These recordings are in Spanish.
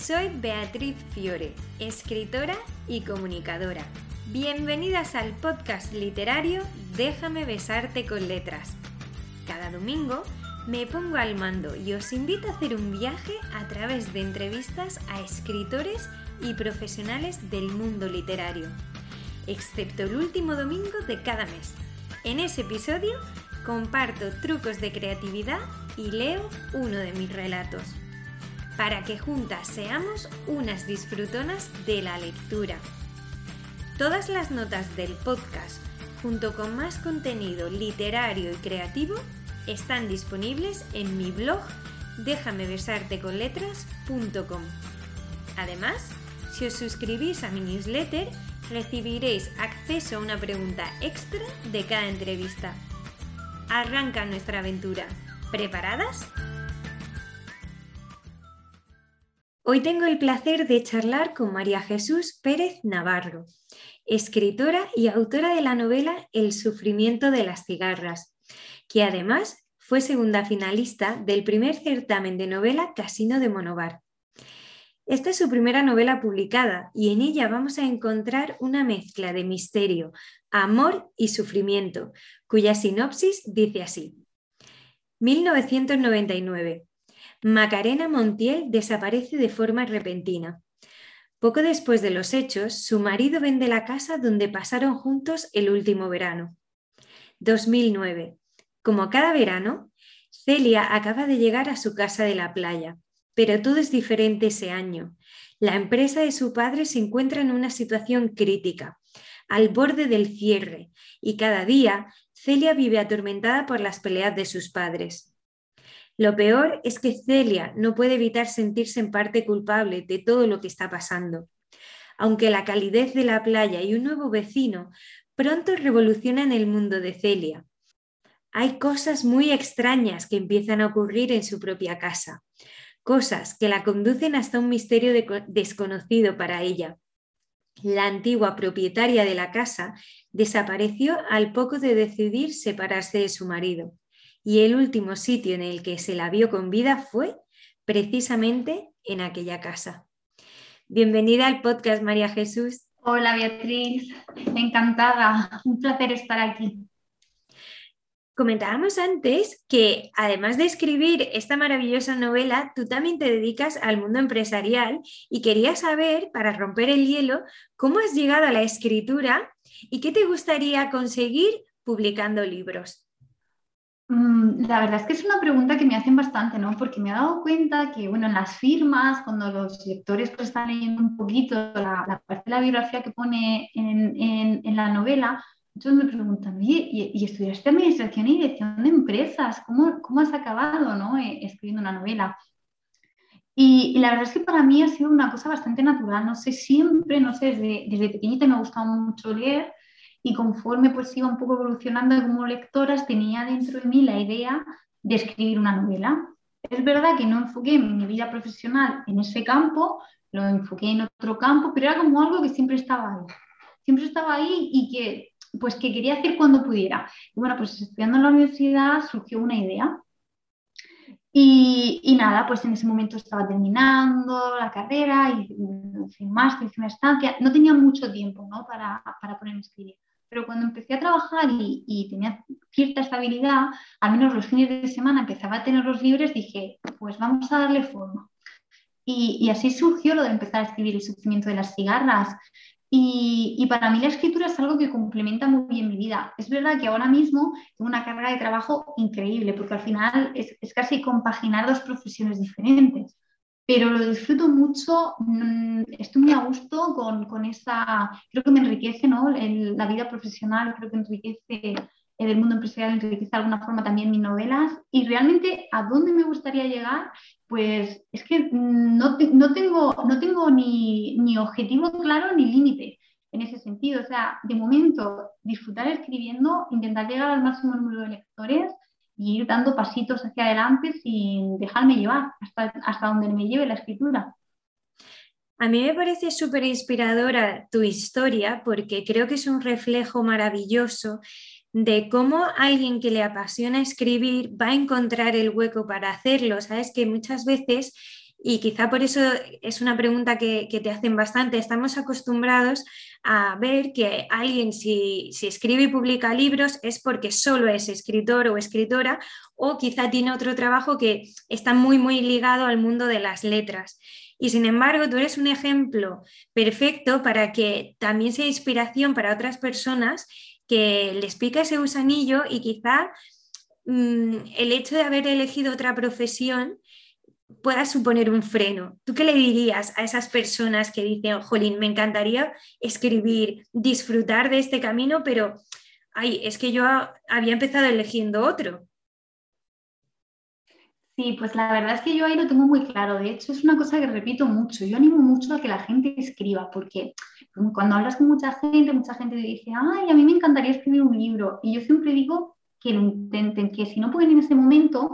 Soy Beatriz Fiore, escritora y comunicadora. Bienvenidas al podcast literario Déjame besarte con letras. Cada domingo me pongo al mando y os invito a hacer un viaje a través de entrevistas a escritores y profesionales del mundo literario, excepto el último domingo de cada mes. En ese episodio comparto trucos de creatividad y leo uno de mis relatos, para que juntas seamos unas disfrutonas de la lectura. Todas las notas del podcast, junto con más contenido literario y creativo, están disponibles en mi blog déjamebesarteconletras.com. Además, si os suscribís a mi newsletter, recibiréis acceso a una pregunta extra de cada entrevista. Arranca nuestra aventura. ¿Preparadas? Hoy tengo el placer de charlar con María Jesús Pérez Navarro, escritora y autora de la novela El sufrimiento de las cigarras, que además fue segunda finalista del primer certamen de novela Casino de Monobar. Esta es su primera novela publicada y en ella vamos a encontrar una mezcla de misterio, amor y sufrimiento, cuya sinopsis dice así. 1999. Macarena Montiel desaparece de forma repentina. Poco después de los hechos, su marido vende la casa donde pasaron juntos el último verano. 2009. Como cada verano, Celia acaba de llegar a su casa de la playa, pero todo es diferente ese año. La empresa de su padre se encuentra en una situación crítica, al borde del cierre, y cada día Celia vive atormentada por las peleas de sus padres. Lo peor es que Celia no puede evitar sentirse en parte culpable de todo lo que está pasando. Aunque la calidez de la playa y un nuevo vecino pronto revolucionan el mundo de Celia, hay cosas muy extrañas que empiezan a ocurrir en su propia casa, cosas que la conducen hasta un misterio desconocido para ella. La antigua propietaria de la casa desapareció al poco de decidir separarse de su marido y el último sitio en el que se la vio con vida fue precisamente en aquella casa. Bienvenida al podcast María Jesús. Hola Beatriz, encantada, un placer estar aquí. Comentábamos antes que además de escribir esta maravillosa novela, tú también te dedicas al mundo empresarial y quería saber, para romper el hielo, cómo has llegado a la escritura y qué te gustaría conseguir publicando libros. Mm, la verdad es que es una pregunta que me hacen bastante, ¿no? Porque me he dado cuenta que, bueno, en las firmas, cuando los lectores pues, están leyendo un poquito la, parte de la biografía que pone en, en la novela, Muchos me preguntan, ¿y, y estudiaste administración y dirección de empresas? ¿Cómo, cómo has acabado ¿no? Eh, escribiendo una novela? Y, la verdad es que para mí ha sido una cosa bastante natural. No sé, siempre, no sé, desde, desde pequeñita me ha gustado mucho leer y conforme pues iba un poco evolucionando como lectora, tenía dentro de mí la idea de escribir una novela. Es verdad que no enfoqué mi vida profesional en ese campo, lo enfoqué en otro campo, pero era como algo que siempre estaba ahí. Siempre estaba ahí y que pues que quería hacer cuando pudiera. Y bueno, pues estudiando en la universidad surgió una idea. Y, nada, pues en ese momento estaba terminando la carrera y sin más, hice una estancia. No tenía mucho tiempo ¿no? para, para ponerme a escribir. Pero cuando empecé a trabajar y, tenía cierta estabilidad, al menos los fines de semana empezaba a tener los libres, dije, pues vamos a darle forma. Y, y, así surgió lo de empezar a escribir El sufrimiento de las cigarras, y, para mí la escritura es algo que complementa muy bien mi vida. Es verdad que ahora mismo tengo una carga de trabajo increíble, porque al final es, casi compaginar dos profesiones diferentes, pero lo disfruto mucho, mm, estoy muy a gusto con, con esa, creo que me enriquece ¿no? la vida profesional, creo que enriquece el mundo empresarial, enriquece de alguna forma también mis novelas y realmente a dónde me gustaría llegar pues es que no, no tengo, no tengo ni, ni objetivo claro ni límite en ese sentido. O sea, de momento, disfrutar escribiendo, intentar llegar al máximo número de lectores y ir dando pasitos hacia adelante sin dejarme llevar hasta, hasta donde me lleve la escritura. A mí me parece súper inspiradora tu historia porque creo que es un reflejo maravilloso de cómo alguien que le apasiona escribir va a encontrar el hueco para hacerlo. Sabes que muchas veces y quizá por eso es una pregunta que, te hacen bastante. Estamos acostumbrados a ver que alguien si, si, escribe y publica libros es porque solo es escritor o escritora o quizá tiene otro trabajo que está muy, muy ligado al mundo de las letras. Y sin embargo, tú eres un ejemplo perfecto para que también sea inspiración para otras personas que les pica ese gusanillo y quizá mm, el hecho de haber elegido otra profesión pueda suponer un freno. ¿Tú qué le dirías a esas personas que dicen, jolín, me encantaría escribir, disfrutar de este camino, pero, ay, es que yo había empezado eligiendo otro? Sí, pues la verdad es que yo ahí lo tengo muy claro. De hecho, es una cosa que repito mucho. Yo animo mucho a que la gente escriba, porque cuando hablas con mucha gente, mucha gente te dice, ay, a mí me encantaría escribir un libro. Y yo siempre digo que lo intenten, que si no pueden en ese momento,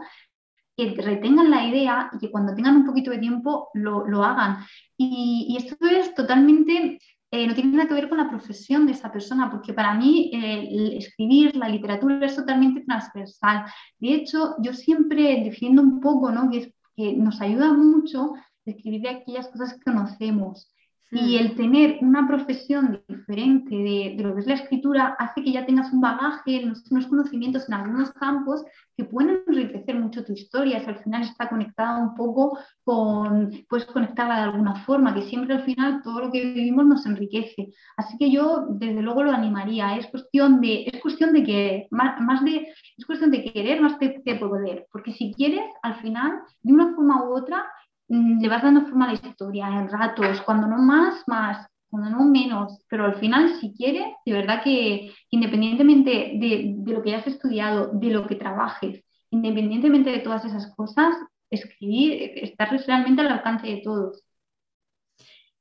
que retengan la idea y que cuando tengan un poquito de tiempo lo, hagan. Y, esto es totalmente, eh, no tiene nada que ver con la profesión de esa persona, porque para mí eh, escribir, la literatura es totalmente transversal. De hecho, yo siempre defiendo un poco ¿no? que, que nos ayuda mucho escribir de aquellas cosas que conocemos. Y hmm. el tener una profesión diferente de, lo que es la escritura hace que ya tengas un bagaje, unos, conocimientos en algunos campos que pueden enriquecer mucho tu historia. Si al final está conectada un poco con, puedes conectarla de alguna forma, que siempre al final todo lo que vivimos nos enriquece. Así que yo desde luego lo animaría. Es cuestión de, es cuestión de que, más, de, es cuestión de querer más de, de poder. Porque si quieres, al final, de una forma u otra, Mm, le vas dando forma a la historia en ratos, cuando no más, más, cuando no menos, pero al final si quieres, de verdad que independientemente de, lo que hayas estudiado, de lo que trabajes, independientemente de todas esas cosas, escribir, estar realmente al alcance de todos.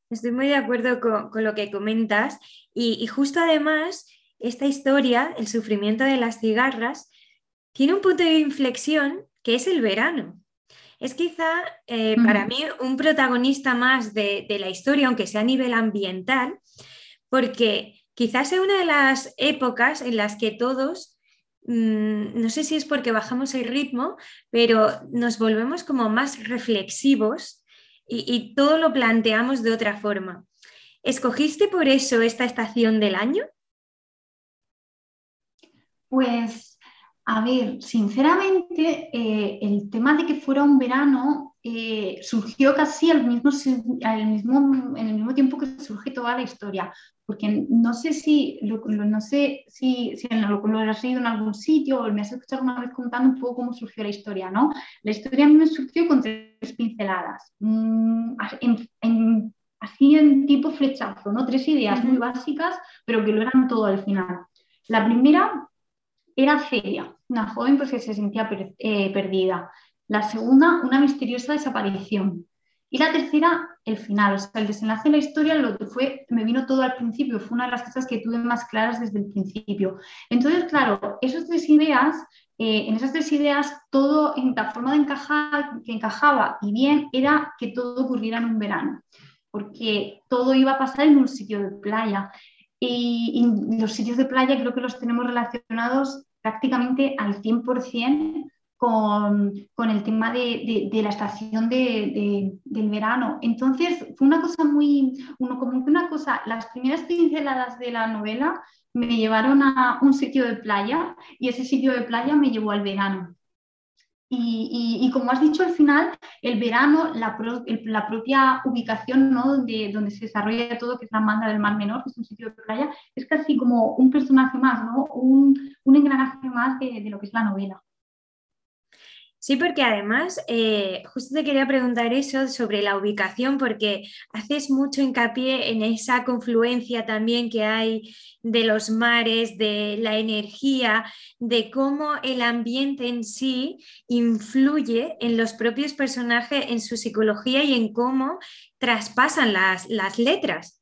Estoy muy de acuerdo con, lo que comentas y, y, justo además esta historia, el sufrimiento de las cigarras, tiene un punto de inflexión que es el verano es quizá eh, para mí un protagonista más de, la historia, aunque sea a nivel ambiental, porque quizás sea una de las épocas en las que todos, mm, no sé si es porque bajamos el ritmo, pero nos volvemos como más reflexivos y, y todo lo planteamos de otra forma. ¿Escogiste por eso esta estación del año? Pues a ver, sinceramente, eh, el tema de que fuera un verano eh, surgió casi al mismo, al mismo, en el mismo tiempo que surge toda la historia, porque no sé si lo, no sé si, si lo, lo, has leído en algún sitio o me has escuchado una vez contando un poco cómo surgió la historia, ¿no? La historia a mí me surgió con tres pinceladas, mm, así en tipo flechazo, ¿no? Tres ideas muy básicas, pero que lo eran todo al final. La primera era Celia, una joven pues, que se sentía perdida. La segunda, una misteriosa desaparición. Y la tercera, el final, o sea, el desenlace de la historia, lo que fue, me vino todo al principio, fue una de las cosas que tuve más claras desde el principio. Entonces, claro, esas tres ideas, eh, en esas tres ideas, todo en la forma de encajar, que encajaba y bien, era que todo ocurriera en un verano, porque todo iba a pasar en un sitio de playa. Y, los sitios de playa creo que los tenemos relacionados prácticamente al 100% con, con, el tema de, de, la estación de, del verano. Entonces, fue una cosa muy, uno, como una cosa, las primeras pinceladas de la novela me llevaron a un sitio de playa y ese sitio de playa me llevó al verano. Y, como has dicho al final, el verano, la, propia ubicación ¿no? donde, donde se desarrolla todo, que es la manga del Mar Menor, que es un sitio de playa, es casi como un personaje más, ¿no? un, un engranaje más de lo que es la novela. Sí, porque además, eh, justo te quería preguntar eso sobre la ubicación, porque haces mucho hincapié en esa confluencia también que hay de los mares, de la energía, de cómo el ambiente en sí influye en los propios personajes, en su psicología y en cómo traspasan las, las letras.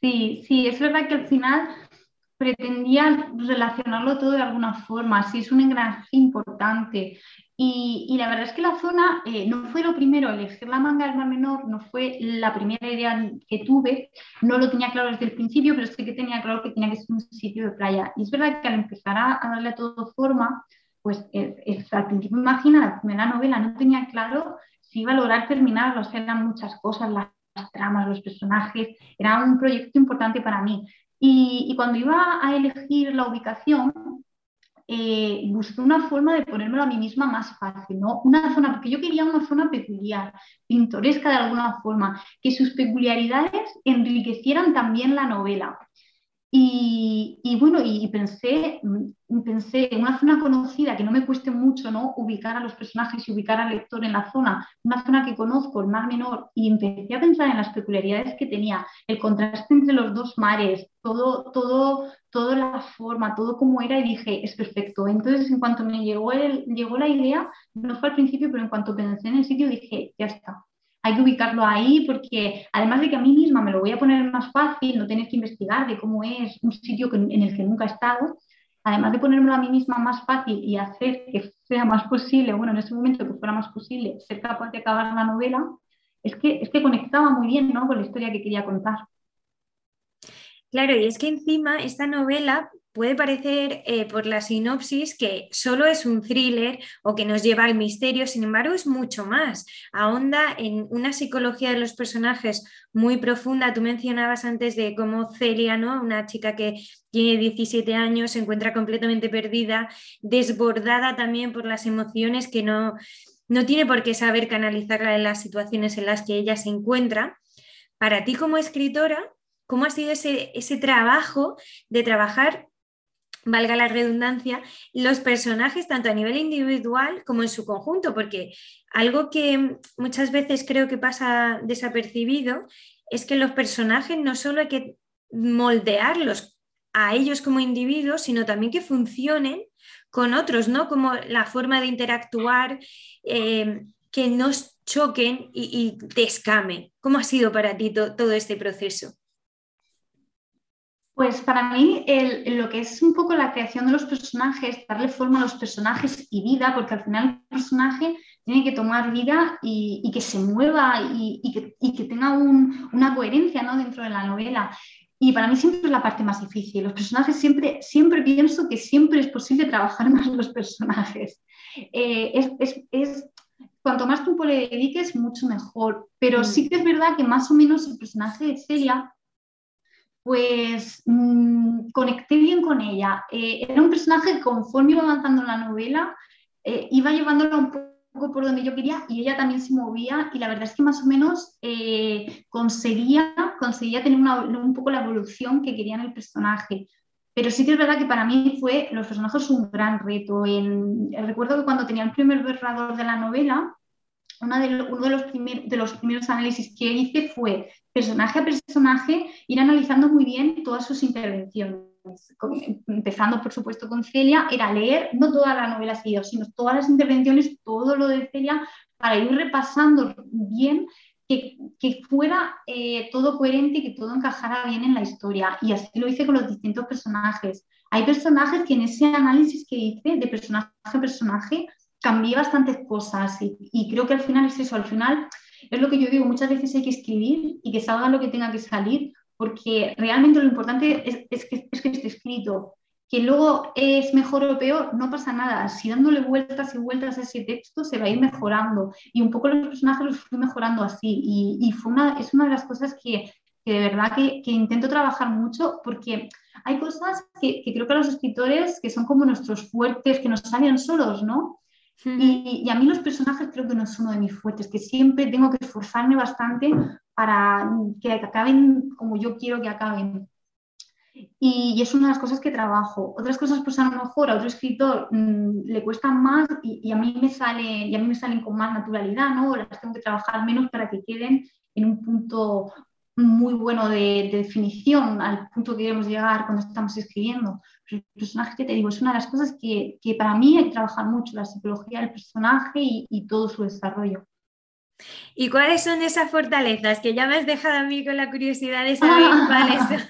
Sí, sí, es verdad que al final pretendía relacionarlo todo de alguna forma, sí es un engranaje importante. Y, la verdad es que la zona eh, no fue lo primero, elegir la manga del mar menor no fue la primera idea que tuve, no lo tenía claro desde el principio, pero sí que tenía claro que tenía que ser un sitio de playa. Y es verdad que al empezar a, darle a todo forma, pues al principio, imagina, la primera novela no tenía claro si iba a lograr terminar, o sea, eran muchas cosas, las, tramas, los personajes, era un proyecto importante para mí. Y, cuando iba a elegir la ubicación, eh, busqué una forma de ponérmelo a mí misma más fácil, ¿no? Una zona, porque yo quería una zona peculiar, pintoresca de alguna forma, que sus peculiaridades enriquecieran también la novela. Y, bueno, y pensé, mm, pensé en una zona conocida que no me cueste mucho ¿no? ubicar a los personajes y ubicar al lector en la zona, una zona que conozco, el mar menor, y empecé a pensar en las peculiaridades que tenía, el contraste entre los dos mares, todo, todo, toda la forma, todo como era, y dije, es perfecto. Entonces, en cuanto me llegó, el, llegó la idea, no fue al principio, pero en cuanto pensé en el sitio, dije, ya está, hay que ubicarlo ahí porque además de que a mí misma me lo voy a poner más fácil, no tener que investigar de cómo es un sitio en el que nunca he estado, además de ponérmelo a mí misma más fácil y hacer que sea más posible, bueno, en ese momento que fuera más posible ser capaz de acabar la novela, es que, es que conectaba muy bien ¿no? con la historia que quería contar. Claro, y es que encima esta novela puede parecer eh, por la sinopsis que solo es un thriller o que nos lleva al misterio, sin embargo es mucho más. Ahonda en una psicología de los personajes muy profunda. Tú mencionabas antes de cómo Celia, ¿no? una chica que tiene 17 años, se encuentra completamente perdida, desbordada también por las emociones que no, no tiene por qué saber canalizarla en las situaciones en las que ella se encuentra. Para ti como escritora, ¿cómo ha sido ese, ese trabajo de trabajar valga la redundancia, los personajes tanto a nivel individual como en su conjunto, porque algo que muchas veces creo que pasa desapercibido es que los personajes no solo hay que moldearlos a ellos como individuos, sino también que funcionen con otros, ¿no? Como la forma de interactuar, eh, que nos choquen y, y, te. ¿Cómo ha sido para ti todo este proceso? Pues para mí lo que es un poco la creación de los personajes, darle forma a los personajes y vida, porque al final el personaje tiene que tomar vida y, que se mueva y, que, tenga una coherencia ¿no? dentro de la novela. Y para mí siempre es la parte más difícil. Los personajes siempre, siempre pienso que siempre es posible trabajar más los personajes. Eh, es, cuanto más tiempo le dediques, mucho mejor. Pero mm. sí que es verdad que más o menos el personaje de Celia pues mm, conecté bien con ella. Eh, era un personaje que conforme iba avanzando en la novela, eh, iba llevándola un poco por donde yo quería y ella también se movía y la verdad es que más o menos eh, conseguía, conseguía tener un poco la evolución que quería en el personaje. Pero sí que es verdad que para mí fue los personajes un gran reto. En, recuerdo que cuando tenía el primer borrador de la novela, uno de los, primeros análisis que hice fue personaje a personaje, ir analizando muy bien todas sus intervenciones. Empezando, por supuesto, con Celia, era leer no toda la novela seguida, sino todas las intervenciones, todo lo de Celia, para ir repasando bien que, que, fuera eh, todo coherente y que todo encajara bien en la historia. Y así lo hice con los distintos personajes. Hay personajes que en ese análisis que hice de personaje a personaje cambié bastantes cosas y, creo que al final es eso, al final es lo que yo digo, muchas veces hay que escribir y que salga lo que tenga que salir, porque realmente lo importante es, que, es que esté escrito. Que luego es mejor o peor, no pasa nada. Si dándole vueltas y vueltas a ese texto se va a ir mejorando. Y un poco los personajes los fui mejorando así. Y, fue una, es una de las cosas que, de verdad que, que, intento trabajar mucho porque hay cosas que, que, creo que los escritores que son como nuestros fuertes, que nos salen solos, ¿no? Y, a mí los personajes creo que no es uno de mis fuertes, que siempre tengo que esforzarme bastante para que acaben como yo quiero que acaben. Y, es una de las cosas que trabajo. Otras cosas, pues a lo mejor a otro escritor mm, le cuestan más y, a mí me sale, y a mí me salen con más naturalidad, ¿no? Las tengo que trabajar menos para que queden en un punto muy bueno de, definición al punto que queremos llegar cuando estamos escribiendo. el personaje que te digo es una de las cosas que, que para mí hay que trabajar mucho, la psicología del personaje y, y, todo su desarrollo. ¿Y cuáles son esas fortalezas? Que ya me has dejado a mí con la curiosidad de saber cuáles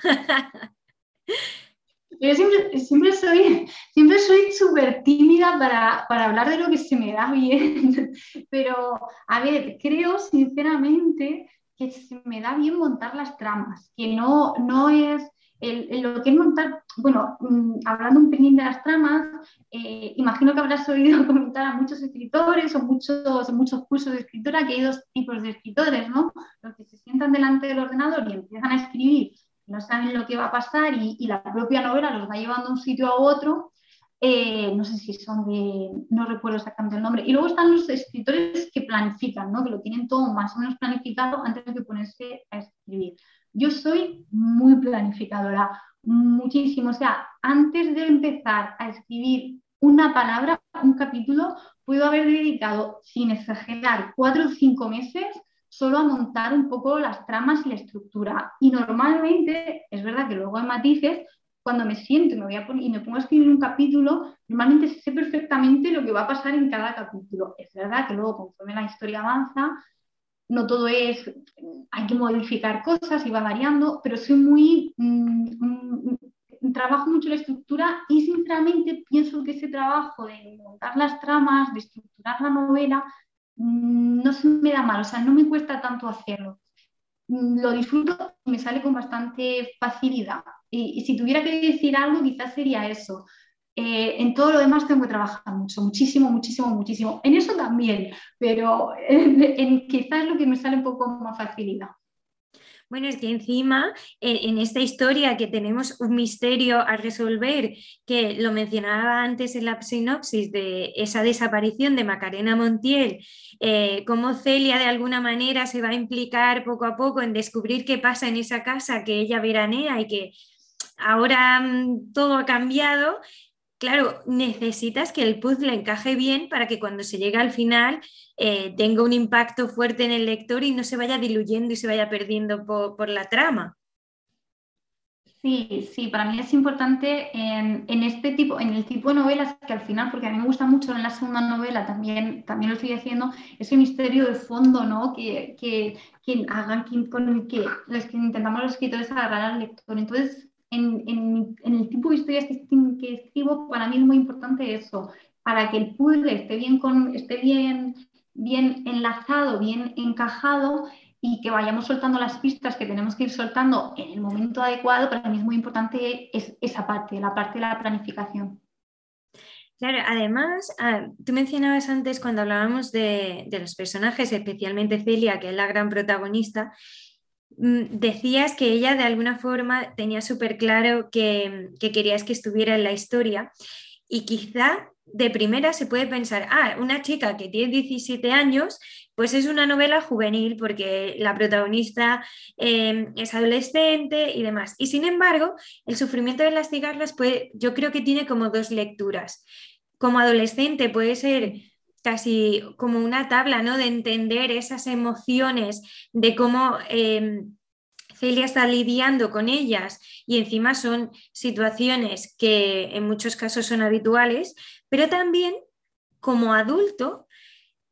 Yo siempre, siempre soy siempre soy súper tímida para, para, hablar de lo que se me da bien, pero a ver, creo sinceramente se me da bien montar las tramas, que no, no es lo que es montar, bueno, mm, hablando un pelín de las tramas, eh, imagino que habrás oído comentar a muchos escritores o muchos, muchos cursos de escritura que hay dos tipos de escritores, ¿no? Los que se sientan delante del ordenador y empiezan a escribir, no saben lo que va a pasar y, y la propia novela los va llevando de un sitio a otro eh, no sé si son de, no recuerdo exactamente el nombre. Y luego están los escritores que planifican, ¿no? que lo tienen todo más o menos planificado antes de ponerse a escribir. Yo soy muy planificadora, muchísimo. O sea, antes de empezar a escribir una palabra, un capítulo, puedo haber dedicado, sin exagerar, cuatro o cinco meses solo a montar un poco las tramas y la estructura. Y normalmente, es verdad que luego hay matices, cuando me siento y me, voy a poner, y me pongo a escribir un capítulo, normalmente sé perfectamente lo que va a pasar en cada capítulo. Es verdad que luego, conforme la historia avanza, no todo es, hay que modificar cosas y va variando, pero soy muy, mm, mm, trabajo mucho la estructura y sinceramente pienso que ese trabajo de montar las tramas, de estructurar la novela, mm, no se me da mal, o sea, no me cuesta tanto hacerlo. Lo disfruto y me sale con bastante facilidad. Y, si tuviera que decir algo, quizás sería eso. Eh, en todo lo demás tengo que trabajar mucho, muchísimo, muchísimo, muchísimo. En eso también, pero en, quizás lo que me sale un poco más facilidad. Bueno, es que encima en, esta historia que tenemos un misterio a resolver, que lo mencionaba antes en la sinopsis de esa desaparición de Macarena Montiel, eh, cómo Celia de alguna manera se va a implicar poco a poco en descubrir qué pasa en esa casa que ella veranea y que ahora mm, todo ha cambiado, claro, necesitas que el puzzle encaje bien para que cuando se llegue al final eh, tenga un impacto fuerte en el lector y no se vaya diluyendo y se vaya perdiendo por, la trama. Sí, sí, para mí es importante en, este tipo, en el tipo de novelas que al final, porque a mí me gusta mucho en la segunda novela, también, también lo estoy haciendo, ese misterio de fondo, ¿no? Que, que, hagan con el que, los que intentamos los escritores agarrar al lector. Entonces, en, el tipo de historias que, escribo, para mí es muy importante eso, para que el puzzle esté bien, con, esté bien, bien enlazado, bien encajado y que vayamos soltando las pistas que tenemos que ir soltando en el momento adecuado, para mí es muy importante esa parte, la parte de la planificación. Claro, además, tú mencionabas antes cuando hablábamos de, los personajes, especialmente Celia, que es la gran protagonista, decías que ella de alguna forma tenía súper claro que, querías que estuviera en la historia y quizá de primera se puede pensar, ah, una chica que tiene 17 años, pues es una novela juvenil porque la protagonista em, es adolescente y demás. Y sin embargo, el sufrimiento de las cigarras, pues, yo creo que tiene como dos lecturas. Como adolescente puede ser casi como una tabla, ¿no? De entender esas emociones, de cómo em, Celia está lidiando con ellas y encima son situaciones que en muchos casos son habituales, pero también como adulto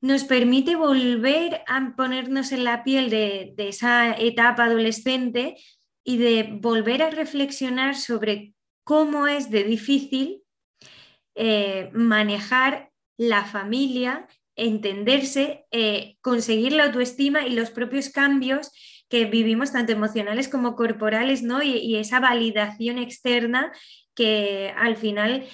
nos permite volver a ponernos en la piel de, esa etapa adolescente y de volver a reflexionar sobre cómo es de difícil eh, manejar la familia, entenderse, eh, conseguir la autoestima y los propios cambios que vivimos, tanto emocionales como corporales, ¿no? y, esa validación externa que al final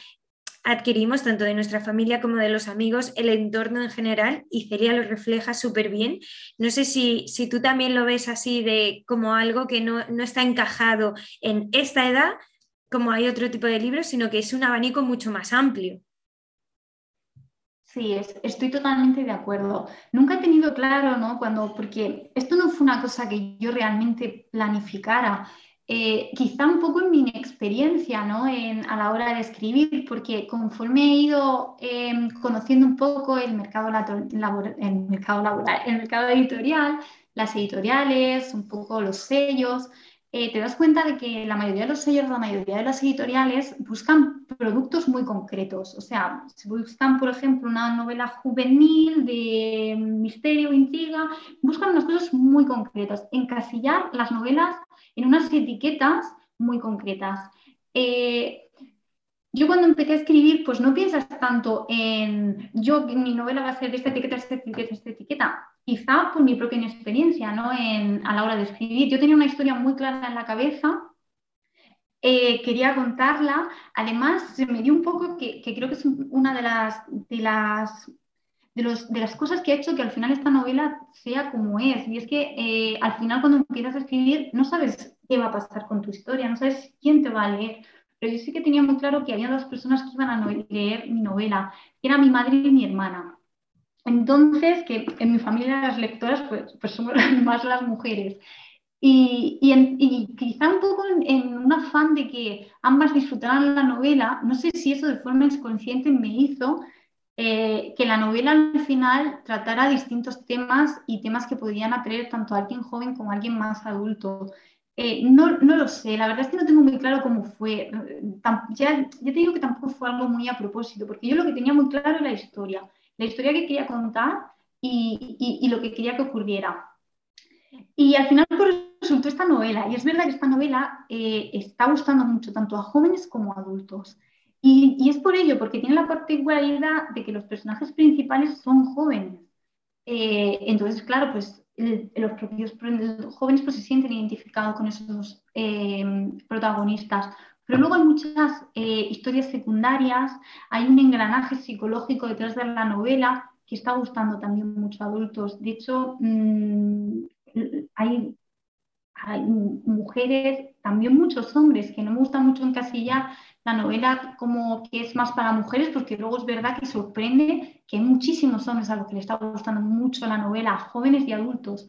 adquirimos tanto de nuestra familia como de los amigos, el entorno en general, y Celia lo refleja súper bien. No sé si, si, tú también lo ves así de como algo que no, no, está encajado en esta edad, como hay otro tipo de libros, sino que es un abanico mucho más amplio. Sí, estoy totalmente de acuerdo. Nunca he tenido claro, ¿no? Cuando, porque esto no fue una cosa que yo realmente planificara. Eh, quizá un poco en mi experiencia, ¿no? A la hora de escribir, porque conforme he ido em, conociendo un poco el mercado laboral, el mercado editorial, las editoriales, un poco los sellos, eh, te das cuenta de que la mayoría de los sellos, la mayoría de las editoriales buscan productos muy concretos. O sea, si buscan, por ejemplo, una novela juvenil de misterio, intriga, buscan unas cosas muy concretas, encasillar las novelas en unas etiquetas muy concretas. Eh, yo cuando empecé a escribir, pues no piensas tanto en yo, mi novela va a ser esta etiqueta, esta etiqueta, esta etiqueta quizá por mi propia inexperiencia ¿no? a la hora de escribir. Yo tenía una historia muy clara en la cabeza eh, quería contarla. Además, se me dio un poco que, creo que es una de las, de las de, los, de, las cosas que ha hecho que al final esta novela sea como es. Y es que eh, al final cuando empiezas a escribir no sabes qué va a pasar con tu historia, no sabes quién te va a leer. Pero yo sí que tenía muy claro que había dos personas que iban a leer mi novela, que era mi madre y mi hermana. Entonces, que en mi familia las lectoras pues, pues somos más las mujeres. Y, y, quizá un poco en, un afán de que ambas disfrutaran la novela, no sé si eso de forma inconsciente me hizo eh, que la novela al final tratara distintos temas y temas que podrían atraer tanto a alguien joven como a alguien más adulto. Eh, no, no, lo sé, la verdad es que no tengo muy claro cómo fue. Ya, ya, te digo que tampoco fue algo muy a propósito, porque yo lo que tenía muy claro era la historia, la historia que quería contar y, y, lo que quería que ocurriera. Y al final resultó esta novela, y es verdad que esta novela eh, está gustando mucho tanto a jóvenes como a adultos. Y, y, es por ello, porque tiene la particularidad de que los personajes principales son jóvenes. Eh, entonces, claro, pues los propios jóvenes pues, se sienten identificados con esos eh, protagonistas. Pero luego hay muchas eh, historias secundarias, hay un engranaje psicológico detrás de la novela que está gustando también mucho a adultos. De hecho, mm, hay, hay, mujeres, también muchos hombres, que no me gusta mucho encasillar la novela como que es más para mujeres, porque luego es verdad que sorprende que hay muchísimos hombres a los que le está gustando mucho la novela, jóvenes y adultos.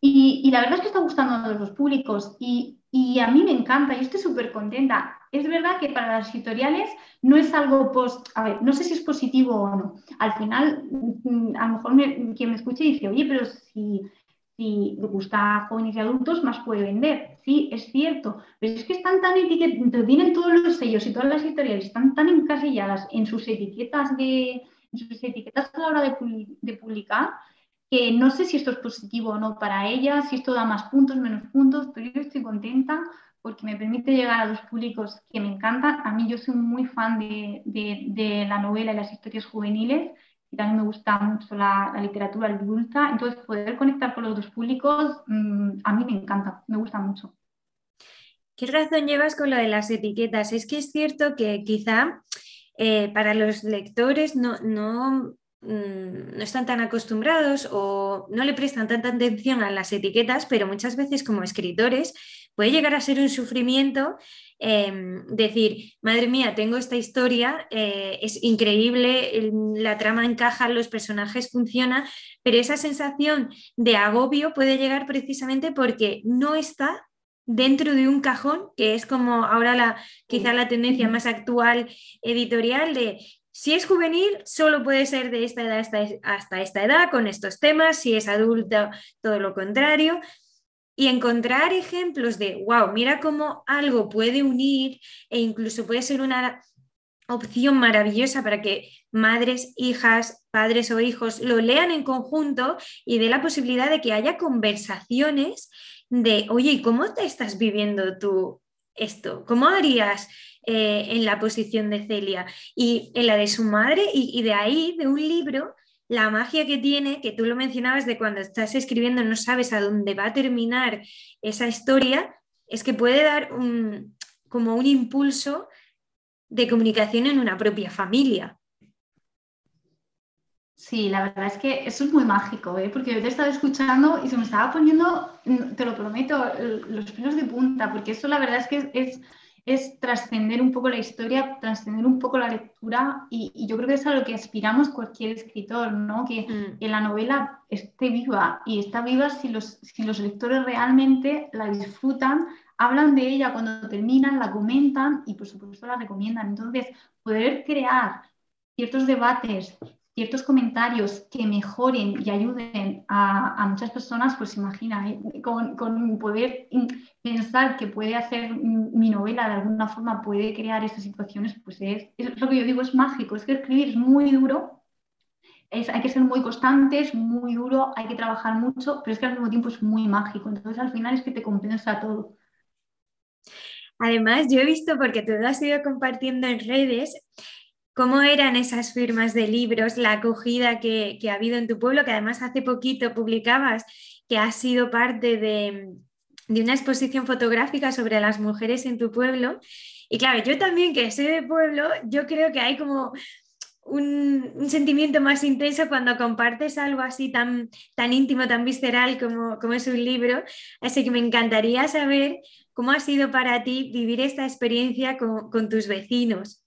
Y, la verdad es que está gustando a los públicos y, y a mí me encanta, yo estoy súper contenta. Es verdad que para las editoriales no es algo post, a ver, no sé si es positivo o no. Al final, a lo mejor quien me escuche dice, oye, pero si si gusta a jóvenes y adultos, más puede vender. Sí, es cierto, pero es que están tan etiquetados, tienen todos los sellos y todas las editoriales están tan encasilladas en sus etiquetas de sus etiquetas a la hora de, publicar que no sé si esto es positivo o no para ellas, si esto da más puntos, menos puntos, pero yo estoy contenta porque me permite llegar a los públicos que me encantan. A mí yo soy muy fan de, de la novela y las historias juveniles y también me gusta mucho la, literatura adulta. Entonces, poder conectar con los dos públicos mm, a mí me encanta, me gusta mucho. ¿Qué razón llevas con lo de las etiquetas? Es que es cierto que quizá eh, para los lectores no, no, mm, no están tan acostumbrados o no le prestan tanta atención a las etiquetas, pero muchas veces como escritores puede llegar a ser un sufrimiento Em, decir, madre mía, tengo esta historia, eh, es increíble, la trama encaja, los personajes funcionan, pero esa sensación de agobio puede llegar precisamente porque no está dentro de un cajón, que es como ahora la, quizá la tendencia más actual editorial de si es juvenil, solo puede ser de esta edad hasta, hasta esta edad, con estos temas, si es adulto, todo lo contrario y encontrar ejemplos de, wow, mira cómo algo puede unir e incluso puede ser una opción maravillosa para que madres, hijas, padres o hijos lo lean en conjunto y dé la posibilidad de que haya conversaciones de, oye, ¿y cómo te estás viviendo tú esto? ¿Cómo harías eh, en la posición de Celia y en la de su madre? y de ahí, de un libro, la magia que tiene, que tú lo mencionabas de cuando estás escribiendo no sabes a dónde va a terminar esa historia, es que puede dar un, como un impulso de comunicación en una propia familia. Sí, la verdad es que eso es muy mágico, ¿eh? porque yo te estaba escuchando y se me estaba poniendo, te lo prometo, los pelos de punta, porque eso la verdad es que es es trascender un poco la historia, trascender un poco la lectura y, yo creo que es a lo que aspiramos cualquier escritor, ¿no? Que, mm. la novela esté viva y está viva si los, si los lectores realmente la disfrutan, hablan de ella cuando terminan, la comentan y por supuesto la recomiendan. Entonces, poder crear ciertos debates, ciertos comentarios que mejoren y ayuden a, muchas personas, pues imagina, ¿eh? con, poder pensar que puede hacer mi novela de alguna forma, puede crear estas situaciones, pues es, lo que yo digo, es mágico, es que escribir es muy duro, hay que ser muy constantes, muy duro, hay que trabajar mucho, pero es que al mismo tiempo es muy mágico, entonces al final es que te compensa todo. Además, yo he visto, porque tú lo has ido compartiendo en redes, ¿Cómo eran esas firmas de libros, la acogida que, ha habido en tu pueblo, que además hace poquito publicabas que has sido parte de, una exposición fotográfica sobre las mujeres en tu pueblo. Y claro, yo también que soy de pueblo, yo creo que hay como un, sentimiento más intenso cuando compartes algo así tan, tan íntimo, tan visceral como, es un libro. Así que me encantaría saber cómo ha sido para ti vivir esta experiencia con tus vecinos.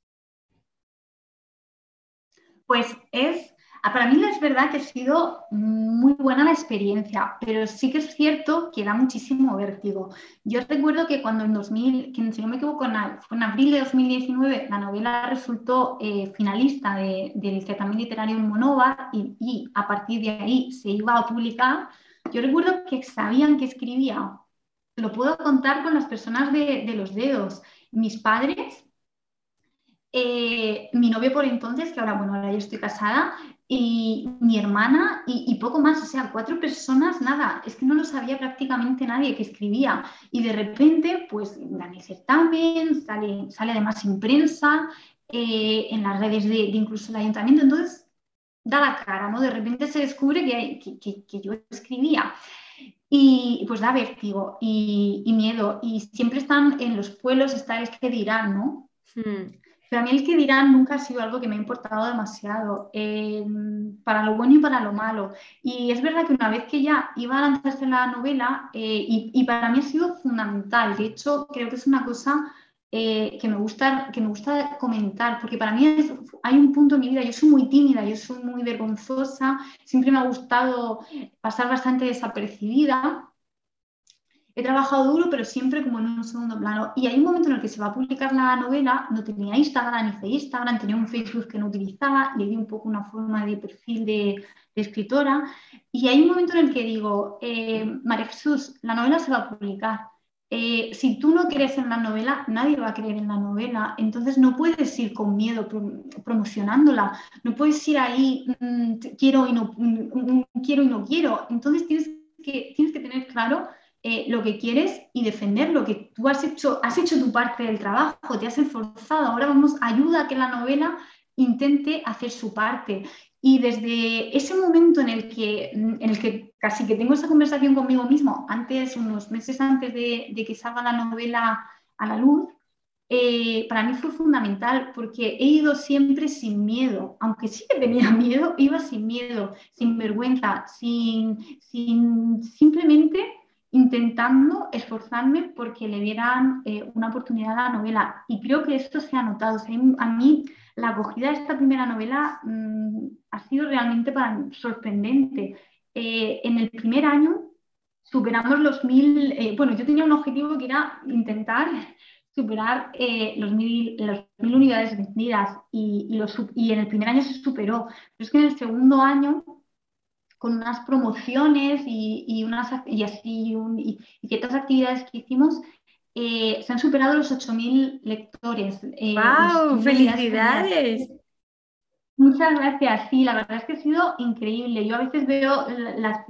Pues es para mí es verdad que ha sido muy buena la experiencia, pero sí que es cierto que da muchísimo vértigo. Yo recuerdo que cuando en 2000, que si no me equivoco, en abril de 2019, la novela resultó eh, finalista del certamen literario en Monova y, a partir de ahí se iba a publicar, yo recuerdo que sabían que escribía. Lo puedo contar con las personas de, los dedos. Mis padres eh, mi novio por entonces, que ahora, bueno, ahora yo estoy casada, y mi hermana y, poco más, o sea, cuatro personas, nada, es que no lo sabía prácticamente nadie que escribía y de repente pues gané certamen, sale, sale además en prensa, eh, en las redes de, incluso el ayuntamiento, entonces da la cara, ¿no? De repente se descubre que, que, yo escribía. Y pues da vértigo y, miedo. Y siempre están en los pueblos, está el que dirán, ¿no? Hmm. Pero mí el que dirán nunca ha sido algo que me ha importado demasiado, em, para lo bueno y para lo malo. Y es verdad que una vez que ya iba a lanzarse la novela, eh, y, para mí ha sido fundamental, de hecho creo que es una cosa eh, que, me gusta, que me gusta comentar, porque para mí hay un punto en mi vida, yo soy muy tímida, yo soy muy vergonzosa, siempre me ha gustado pasar bastante desapercibida he trabajado duro, pero siempre como en un segundo plano. Y hay un momento en el que se va a publicar la novela, no tenía Instagram, hice Instagram, tenía un Facebook que no utilizaba, le di un poco una forma de perfil de, escritora. Y hay un momento en el que digo, eh, María Jesús, la novela se va a publicar. Eh, si tú no crees en la novela, nadie va a creer en la novela. Entonces no puedes ir con miedo promocionándola. No puedes ir ahí, mm, quiero, y no, mm, mm, quiero y no quiero. Entonces tienes que, tienes que tener claro eh, lo que quieres y defender lo que tú has hecho, has hecho tu parte del trabajo, te has esforzado, ahora vamos, ayuda a que la novela intente hacer su parte. Y desde ese momento en el que, en el que casi que tengo esa conversación conmigo mismo, antes, unos meses antes de, que salga la novela a la luz, eh, para mí fue fundamental porque he ido siempre sin miedo, aunque sí que tenía miedo, iba sin miedo, sin vergüenza, sin, sin simplemente intentando esforzarme porque le dieran eh, una oportunidad a la novela. Y creo que esto se ha notado. a mí la acogida de esta primera novela mm, ha sido realmente sorprendente. Eh, en el primer año superamos los mil, eh, bueno, yo tenía un objetivo que era intentar superar los, mil, mil unidades vendidas y, y, y en el primer año se superó. Pero es que en el segundo año con unas promociones y, unas, y, así, y, ciertas actividades que hicimos, eh, se han superado los 8.000 lectores. ¡Wow! Eh, ¡Felicidades! Muchas gracias. Sí, la verdad es que ha sido increíble. Yo a veces veo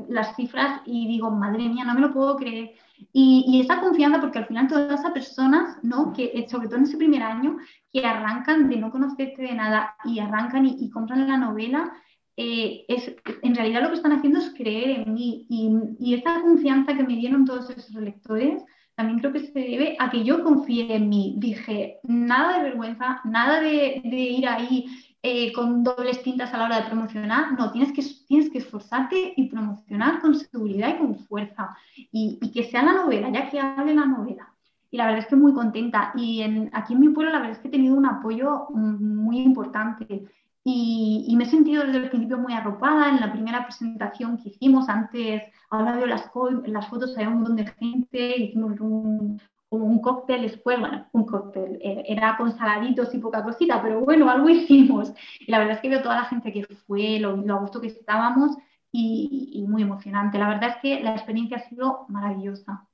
las, cifras y digo, madre mía, no me lo puedo creer. Y, y, esa confianza, porque al final todas esas personas, ¿no? que eh, sobre todo en ese primer año, que arrancan de no conocerte de nada y arrancan y, y compran la novela, eh, es, en realidad lo que están haciendo es creer en mí y, y, esa confianza que me dieron todos esos lectores también creo que se debe a que yo confié en mí. Dije, nada de vergüenza, nada de, ir ahí eh, con dobles tintas a la hora de promocionar. No, tienes que, tienes que esforzarte y promocionar con seguridad y con fuerza. Y, que sea la novela, ya que hable la novela. Y la verdad es que muy contenta. Y aquí en mi pueblo la verdad es que he tenido un apoyo muy importante. Y, me he sentido desde el principio muy arropada. En la primera presentación que hicimos, antes, ahora veo las, las fotos, había un montón de gente, hicimos un, un cóctel después, bueno, un cóctel, eh, era con saladitos y poca cosita, pero bueno, algo hicimos. Y la verdad es que veo toda la gente que fue, lo, lo a gusto que estábamos y, y, muy emocionante. La verdad es que la experiencia ha sido maravillosa.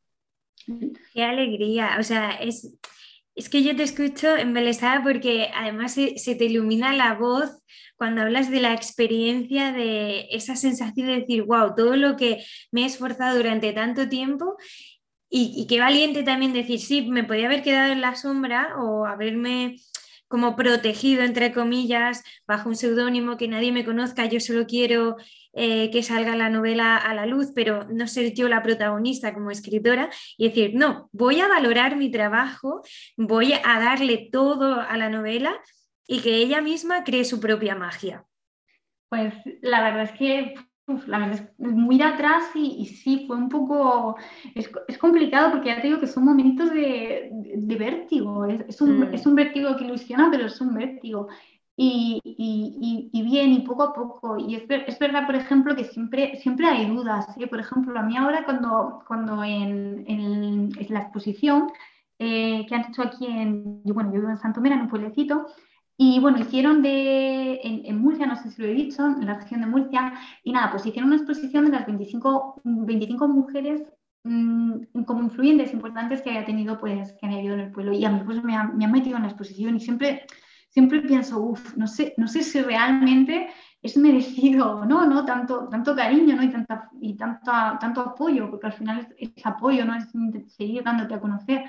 Qué alegría, o sea, es, es que yo te escucho embelesada porque además se, te ilumina la voz cuando hablas de la experiencia, de esa sensación de decir, wow, todo lo que me he esforzado durante tanto tiempo y, qué valiente también decir, sí, me podía haber quedado en la sombra o haberme como protegido, entre comillas, bajo un seudónimo que nadie me conozca, yo solo quiero eh, que salga la novela a la luz, pero no ser yo la protagonista como escritora y decir, no, voy a valorar mi trabajo, voy a darle todo a la novela y que ella misma cree su propia magia. Pues la verdad es que la verdad es muy de atrás y, sí, fue un poco, es, complicado porque ya te digo que son momentos de, vértigo, es, un, mm. es, un, vértigo que ilusiona, pero es un vértigo. Y, y bien, y poco a poco. Y es, es, verdad, por ejemplo, que siempre, siempre hay dudas. ¿eh? Por ejemplo, a mí ahora cuando, cuando en, en, la exposición eh, que han hecho aquí en, bueno, yo vivo en Santomera, en un pueblecito, y bueno, hicieron de, en, Murcia, no sé si lo he dicho, en la región de Murcia, y nada, pues hicieron una exposición de las 25, 25 mujeres mmm, como influyentes, importantes que había tenido, pues, que había habido en el pueblo. Y a mí pues me, han metido en la exposición y siempre, siempre pienso, uff, no sé, no sé si realmente es merecido no, ¿no? Tanto, tanto cariño, ¿no? Y, tanta, y tanto apoyo, porque al final es, es apoyo, ¿no? Es seguir dándote a conocer.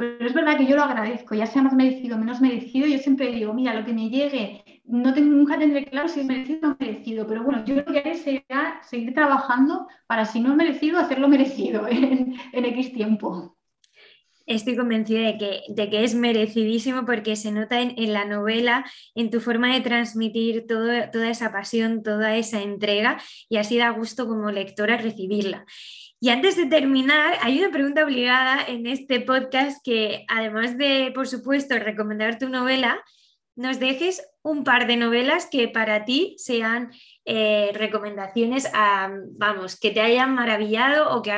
Pero es verdad que yo lo agradezco, ya sea más merecido o menos merecido, yo siempre digo, mira, lo que me llegue, no nunca tendré claro si es merecido o merecido, pero bueno, yo lo que haré será seguir trabajando para, si no es merecido, hacerlo merecido en, X tiempo. Estoy convencida de que, de que, es merecidísimo porque se nota en, la novela, en tu forma de transmitir toda esa pasión, toda esa entrega y así da gusto como lectora recibirla. Y antes de terminar, hay una pregunta obligada en este podcast que, además de, por supuesto, recomendar tu novela, nos dejes un par de novelas que para ti sean eh, recomendaciones, vamos, que te hayan maravillado o que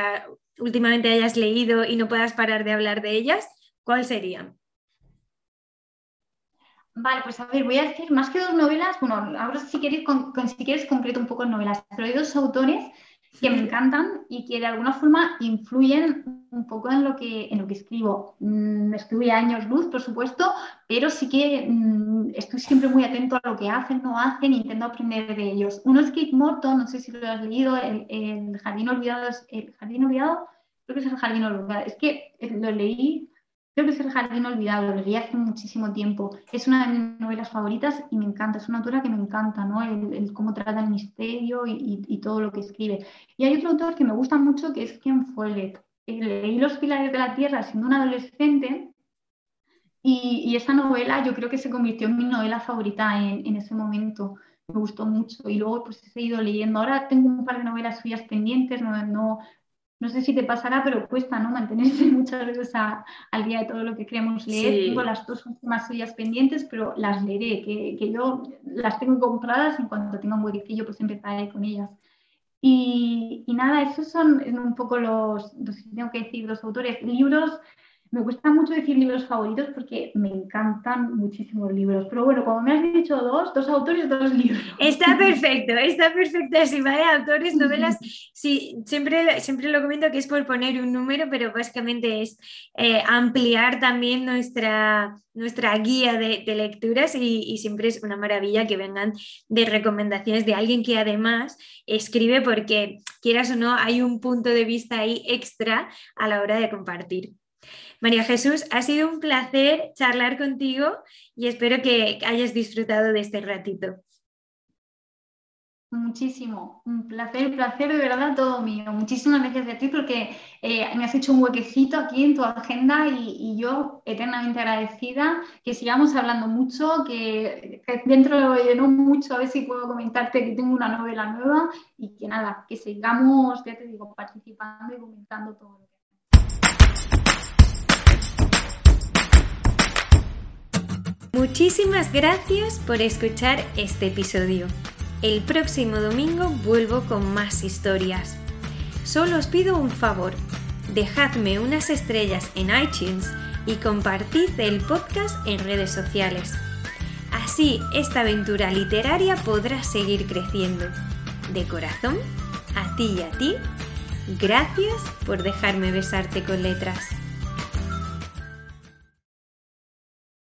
últimamente hayas leído y no puedas parar de hablar de ellas. ¿Cuáles serían? Vale, pues a ver, voy a decir más que dos novelas, bueno, ahora si quieres, si quieres concreto un poco en novelas, pero hay dos autores que me encantan y que de alguna forma influyen un poco en lo que, en lo que escribo. Mm, escribí años luz, por supuesto, pero sí que mm, estoy siempre muy atento a lo que hacen, no hacen, intento aprender de ellos. Uno es Kate Morton, no sé si lo has leído, el, Jardín Olvidado, el Jardín Olvidado, creo que es el Jardín Olvidado. Es que lo leí Creo que es El Jardín Olvidado, lo leí hace muchísimo tiempo. Es una de mis novelas favoritas y me encanta. Es una autora que me encanta, ¿no? El, cómo trata el misterio y, todo lo que escribe. Y hay otro autor que me gusta mucho que es Ken Follett. Eh, leí Los Pilares de la Tierra siendo una adolescente y, y, esa novela yo creo que se convirtió en mi novela favorita en, ese momento me gustó mucho y luego pues he seguido leyendo. Ahora tengo un par de novelas suyas pendientes, no, no sé si te pasará, pero cuesta ¿no? mantenerse muchas veces al día de todo lo que queremos leer. Tengo las dos últimas suyas pendientes, pero las leeré, que, yo las tengo compradas en cuanto tenga un huequecillo, pues empezaré con ellas. Y, nada, esos son un poco los, los, tengo que decir, los autores. Libros, me gusta mucho decir libros favoritos porque me encantan muchísimos libros. Pero bueno, como me has dicho dos, dos autores, dos libros. Está perfecto, está perfecto. Si vale, autores, novelas, sí, siempre, siempre lo comento que es por poner un número, pero básicamente es eh, ampliar también nuestra, nuestra guía de, lecturas y, y, siempre es una maravilla que vengan de recomendaciones de alguien que además escribe porque quieras o no, hay un punto de vista ahí extra a la hora de compartir. María Jesús, ha sido un placer charlar contigo y espero que hayas disfrutado de este ratito. Muchísimo, un placer, un placer de verdad todo mío. Muchísimas gracias a ti porque eh, me has hecho un huequecito aquí en tu agenda y, yo eternamente agradecida que sigamos hablando mucho, que, dentro de no mucho a ver si puedo comentarte que tengo una novela nueva y que nada, que sigamos, ya te digo, participando y comentando todo. Muchísimas gracias por escuchar este episodio. El próximo domingo vuelvo con más historias. Solo os pido un favor, dejadme unas estrellas en iTunes y compartid el podcast en redes sociales. Así esta aventura literaria podrá seguir creciendo. De corazón, a ti y a ti, gracias por dejarme besarte con letras.